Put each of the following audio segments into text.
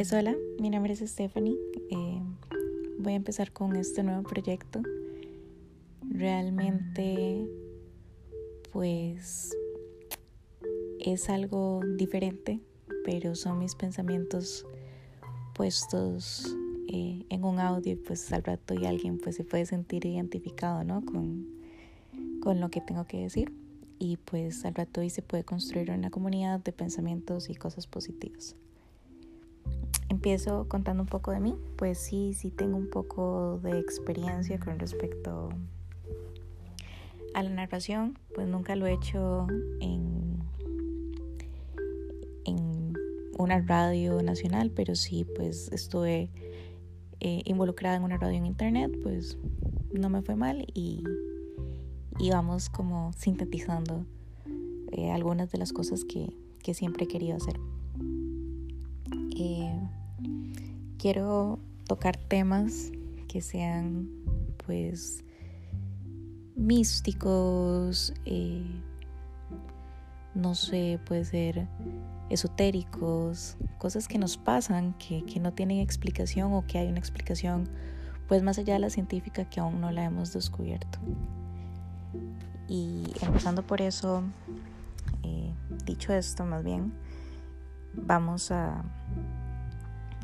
Pues hola, mi nombre es Stephanie. Eh, voy a empezar con este nuevo proyecto. Realmente, pues, es algo diferente, pero son mis pensamientos puestos eh, en un audio y pues al rato y alguien pues se puede sentir identificado, ¿no? Con, con lo que tengo que decir y pues al rato y se puede construir una comunidad de pensamientos y cosas positivas. Empiezo contando un poco de mí, pues sí, sí tengo un poco de experiencia con respecto a la narración, pues nunca lo he hecho en, en una radio nacional, pero sí, pues estuve eh, involucrada en una radio en internet, pues no me fue mal y, y vamos como sintetizando eh, algunas de las cosas que, que siempre he querido hacer. Eh, quiero tocar temas que sean pues místicos, eh, no sé, puede ser esotéricos, cosas que nos pasan, que, que, no tienen explicación o que hay una explicación pues más allá de la científica que aún no la hemos descubierto. Y empezando por eso, eh, dicho esto más bien, vamos a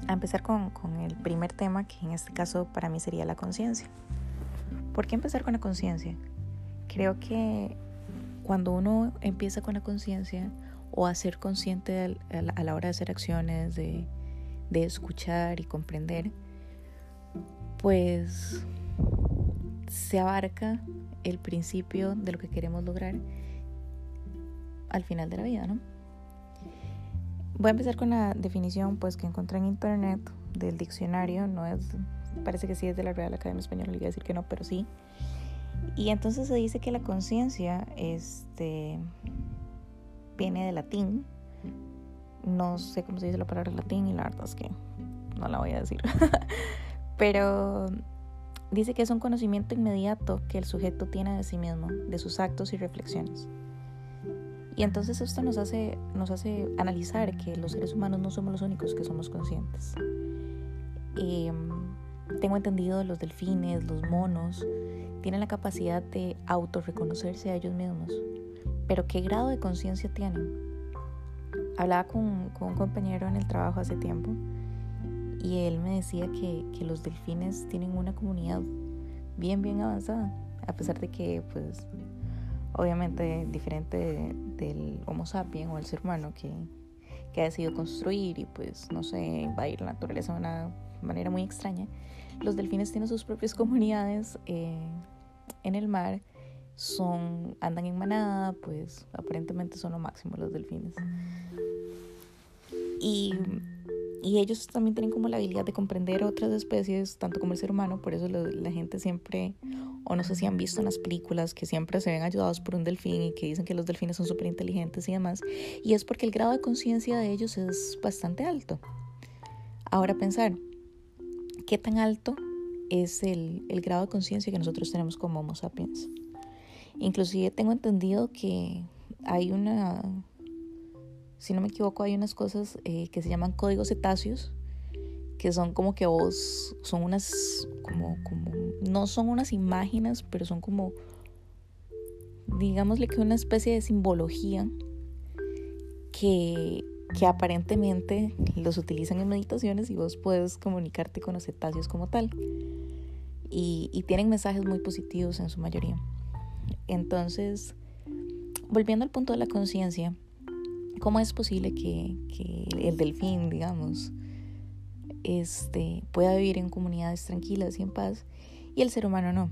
a empezar con, con, el primer tema, que en este caso para mí sería la conciencia. ¿Por qué empezar con la conciencia? Creo que cuando uno empieza con la conciencia o a ser consciente a la hora de hacer acciones, de, de escuchar y comprender, pues se abarca el principio de lo que queremos lograr al final de la vida, ¿no? Voy a empezar con la definición pues que encontré en internet del diccionario, no es parece que sí es de la Real Academia Española, le voy a decir que no, pero sí. Y entonces se dice que la conciencia este viene de latín. No sé cómo se dice la palabra latín y la verdad es que no la voy a decir. pero dice que es un conocimiento inmediato que el sujeto tiene de sí mismo, de sus actos y reflexiones. Y entonces esto nos hace, nos hace analizar que los seres humanos no somos los únicos que somos conscientes. Eh, tengo entendido los delfines, los monos, tienen la capacidad de autorreconocerse a ellos mismos. Pero ¿qué grado de conciencia tienen? Hablaba con, con, un compañero en el trabajo hace tiempo y él me decía que, que los delfines tienen una comunidad bien, bien avanzada, a pesar de que pues obviamente diferente del Homo sapiens o el ser humano que, que, ha decidido construir y pues no sé, invadir la naturaleza de una manera muy extraña. Los delfines tienen sus propias comunidades eh, en el mar, son, andan en manada, pues aparentemente son lo máximo los delfines. Y y ellos también tienen como la habilidad de comprender otras especies, tanto como el ser humano, por eso la gente siempre, o no sé si han visto en las películas, que siempre se ven ayudados por un delfín y que dicen que los delfines son súper inteligentes y demás, y es porque el grado de conciencia de ellos es bastante alto. Ahora pensar, ¿qué tan alto es el, el grado de conciencia que nosotros tenemos como Homo sapiens? Inclusive tengo entendido que hay una si no me equivoco, hay unas cosas eh, que se llaman códigos cetáceos, que son como que vos, son unas, como, como, no son unas imágenes, pero son como, digámosle que una especie de simbología que, que aparentemente los utilizan en meditaciones y vos puedes comunicarte con los cetáceos como tal. Y, y tienen mensajes muy positivos en su mayoría. Entonces, volviendo al punto de la conciencia, ¿Cómo es posible que, que, el delfín, digamos, este, pueda vivir en comunidades tranquilas y en paz y el ser humano no?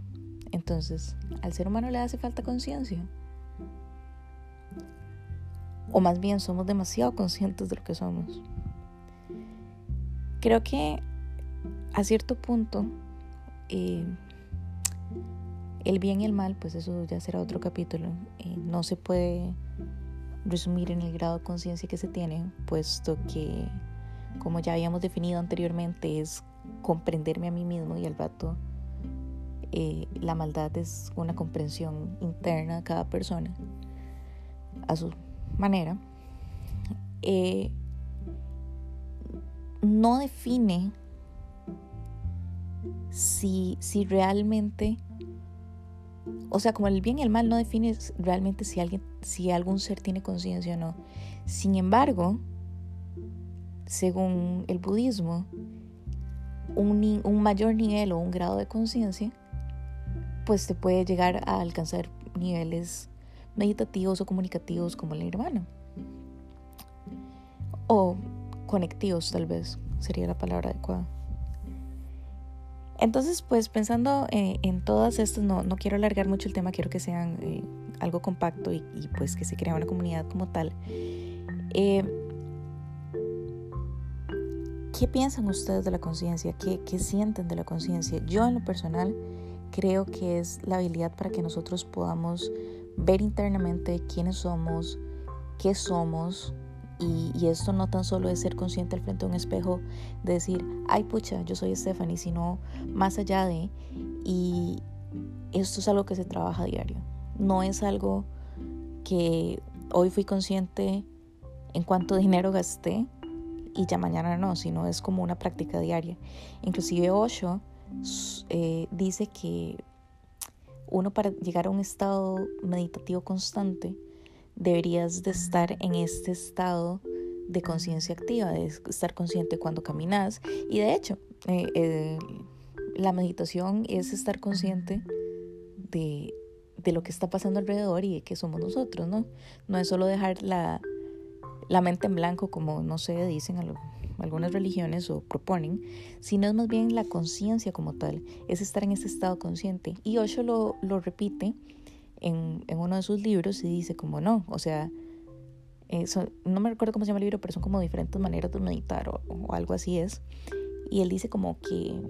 Entonces, ¿al ser humano le hace falta conciencia? O más bien somos demasiado conscientes de lo que somos. Creo que a cierto punto eh, el bien y el mal, pues eso ya será otro capítulo. Eh, no se puede resumir en el grado de conciencia que se tiene, puesto que, como ya habíamos definido anteriormente, es comprenderme a mí mismo y al rato eh, la maldad es una comprensión interna de cada persona a su manera. Eh, no define si, si realmente, o sea, como el bien y el mal no define realmente si alguien, si algún ser tiene conciencia o no. Sin embargo, según el budismo, un, un, mayor nivel o un grado de conciencia, pues te puede llegar a alcanzar niveles meditativos o comunicativos como el nirvana. O conectivos tal vez sería la palabra adecuada. Entonces, pues pensando eh, en todas estas, no, no, quiero alargar mucho el tema, quiero que sean eh, algo compacto y, pues que se crea una comunidad como tal. Eh, ¿Qué piensan ustedes de la conciencia? ¿Qué, ¿Qué sienten de la conciencia? Yo en lo personal creo que es la habilidad para que nosotros podamos ver internamente quiénes somos, qué somos, y, esto no tan solo es ser consciente al frente de un espejo, de decir, ay pucha, yo soy Stephanie, sino más allá de, y esto es algo que se trabaja a diario. No es algo que hoy fui consciente en cuánto dinero gasté y ya mañana no, sino es como una práctica diaria. Inclusive Osho eh, dice que uno para llegar a un estado meditativo constante deberías de estar en este estado de conciencia activa, de estar consciente cuando caminas. Y de hecho, eh, la meditación es estar consciente de, de, lo que está pasando alrededor y de que somos nosotros, ¿no? No es solo dejar la, la mente en blanco, como no sé, dicen algunas religiones o proponen, sino es más bien la conciencia como tal, es estar en ese estado consciente. Y Osho lo, lo repite en, en, uno de sus libros y dice como no, o sea, eso, no me recuerdo cómo se llama el libro, pero son como diferentes maneras de meditar o, o algo así es. Y él dice como que,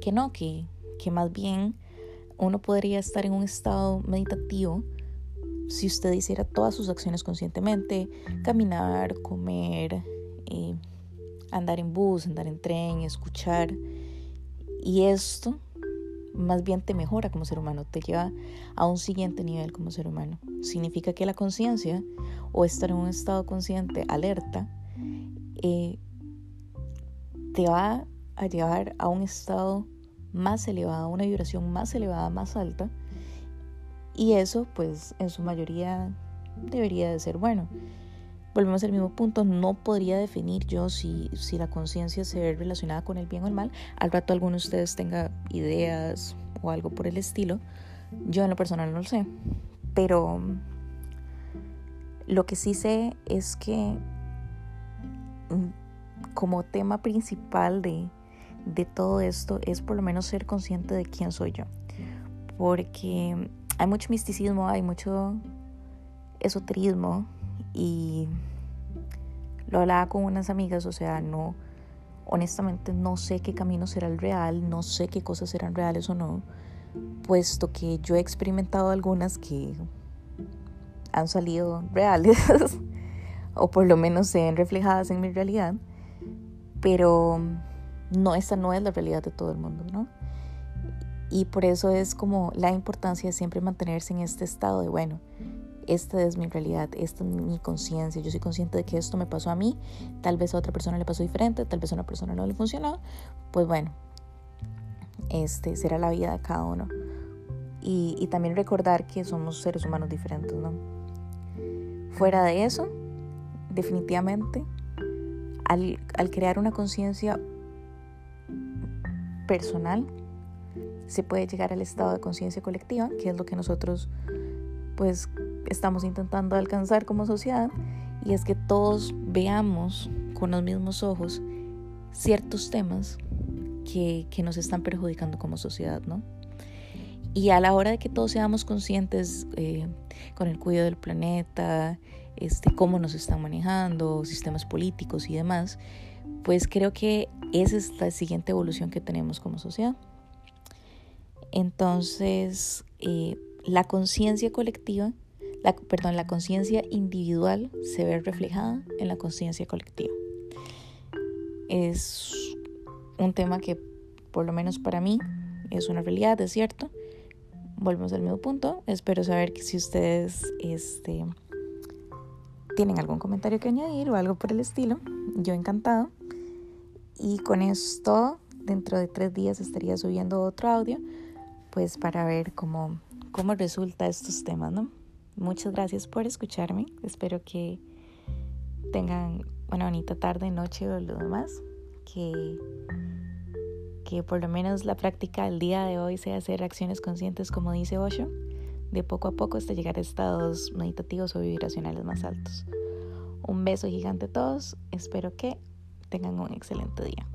que no, que, que más bien uno podría estar en un estado meditativo si usted hiciera todas sus acciones conscientemente, caminar, comer, eh, andar en bus, andar en tren, escuchar. Y esto más bien te mejora como ser humano, te lleva a un siguiente nivel como ser humano. Significa que la conciencia o estar en un estado consciente alerta eh, te va a llevar a un estado más elevado, a una vibración más elevada, más alta, y eso, pues, en su mayoría debería de ser bueno. Volvemos al mismo punto, no podría definir yo si, si la conciencia se ve relacionada con el bien o el mal. Al rato alguno de ustedes tenga ideas o algo por el estilo. Yo en lo personal no lo sé. Pero lo que sí sé es que mm, como tema principal de, de todo esto es por lo menos ser consciente de quién soy yo. Porque hay mucho misticismo, hay mucho esoterismo y lo hablaba con unas amigas, o sea, no, honestamente no sé qué camino será el real, no sé qué cosas serán reales o no, puesto que yo he experimentado algunas que han salido reales, o por lo menos se ven reflejadas en mi realidad, pero no, esta no es la realidad de todo el mundo, ¿no? Y por eso es como la importancia de siempre mantenerse en este estado de, bueno, esta es mi realidad, esta es mi conciencia, yo soy consciente de que esto me pasó a mí, tal vez a otra persona le pasó diferente, tal vez a una persona no le funcionó, pues bueno, este será la vida de cada uno. Y, también recordar que somos seres humanos diferentes, ¿no? Fuera de eso, definitivamente, al crear una conciencia personal, se puede llegar al estado de conciencia colectiva, que es lo que nosotros pues estamos intentando alcanzar como sociedad, y es que todos veamos con los mismos ojos ciertos temas que, que nos están perjudicando como sociedad, ¿no? Y a la hora de que todos seamos conscientes eh, con el cuidado del planeta, este, cómo nos están manejando, sistemas políticos y demás, pues creo que esa es la siguiente evolución que tenemos como sociedad. Entonces, eh, la conciencia colectiva, la, perdón, la conciencia individual se ve reflejada en la conciencia colectiva. Es un tema que, por lo menos para mí, es una realidad, es cierto. Volvemos al mismo punto. Espero saber que si ustedes este, tienen algún comentario que añadir o algo por el estilo, yo encantado. Y con esto, dentro de tres días estaría subiendo otro audio, pues para ver cómo, cómo resulta estos temas, ¿no? Muchas gracias por escucharme. Espero que tengan una bonita tarde, noche o lo demás. Que, que por lo menos la práctica del día de hoy sea hacer acciones conscientes, como dice Osho, de poco a poco hasta llegar a estados meditativos o vibracionales más altos. Un beso gigante a todos. Espero que tengan un excelente día.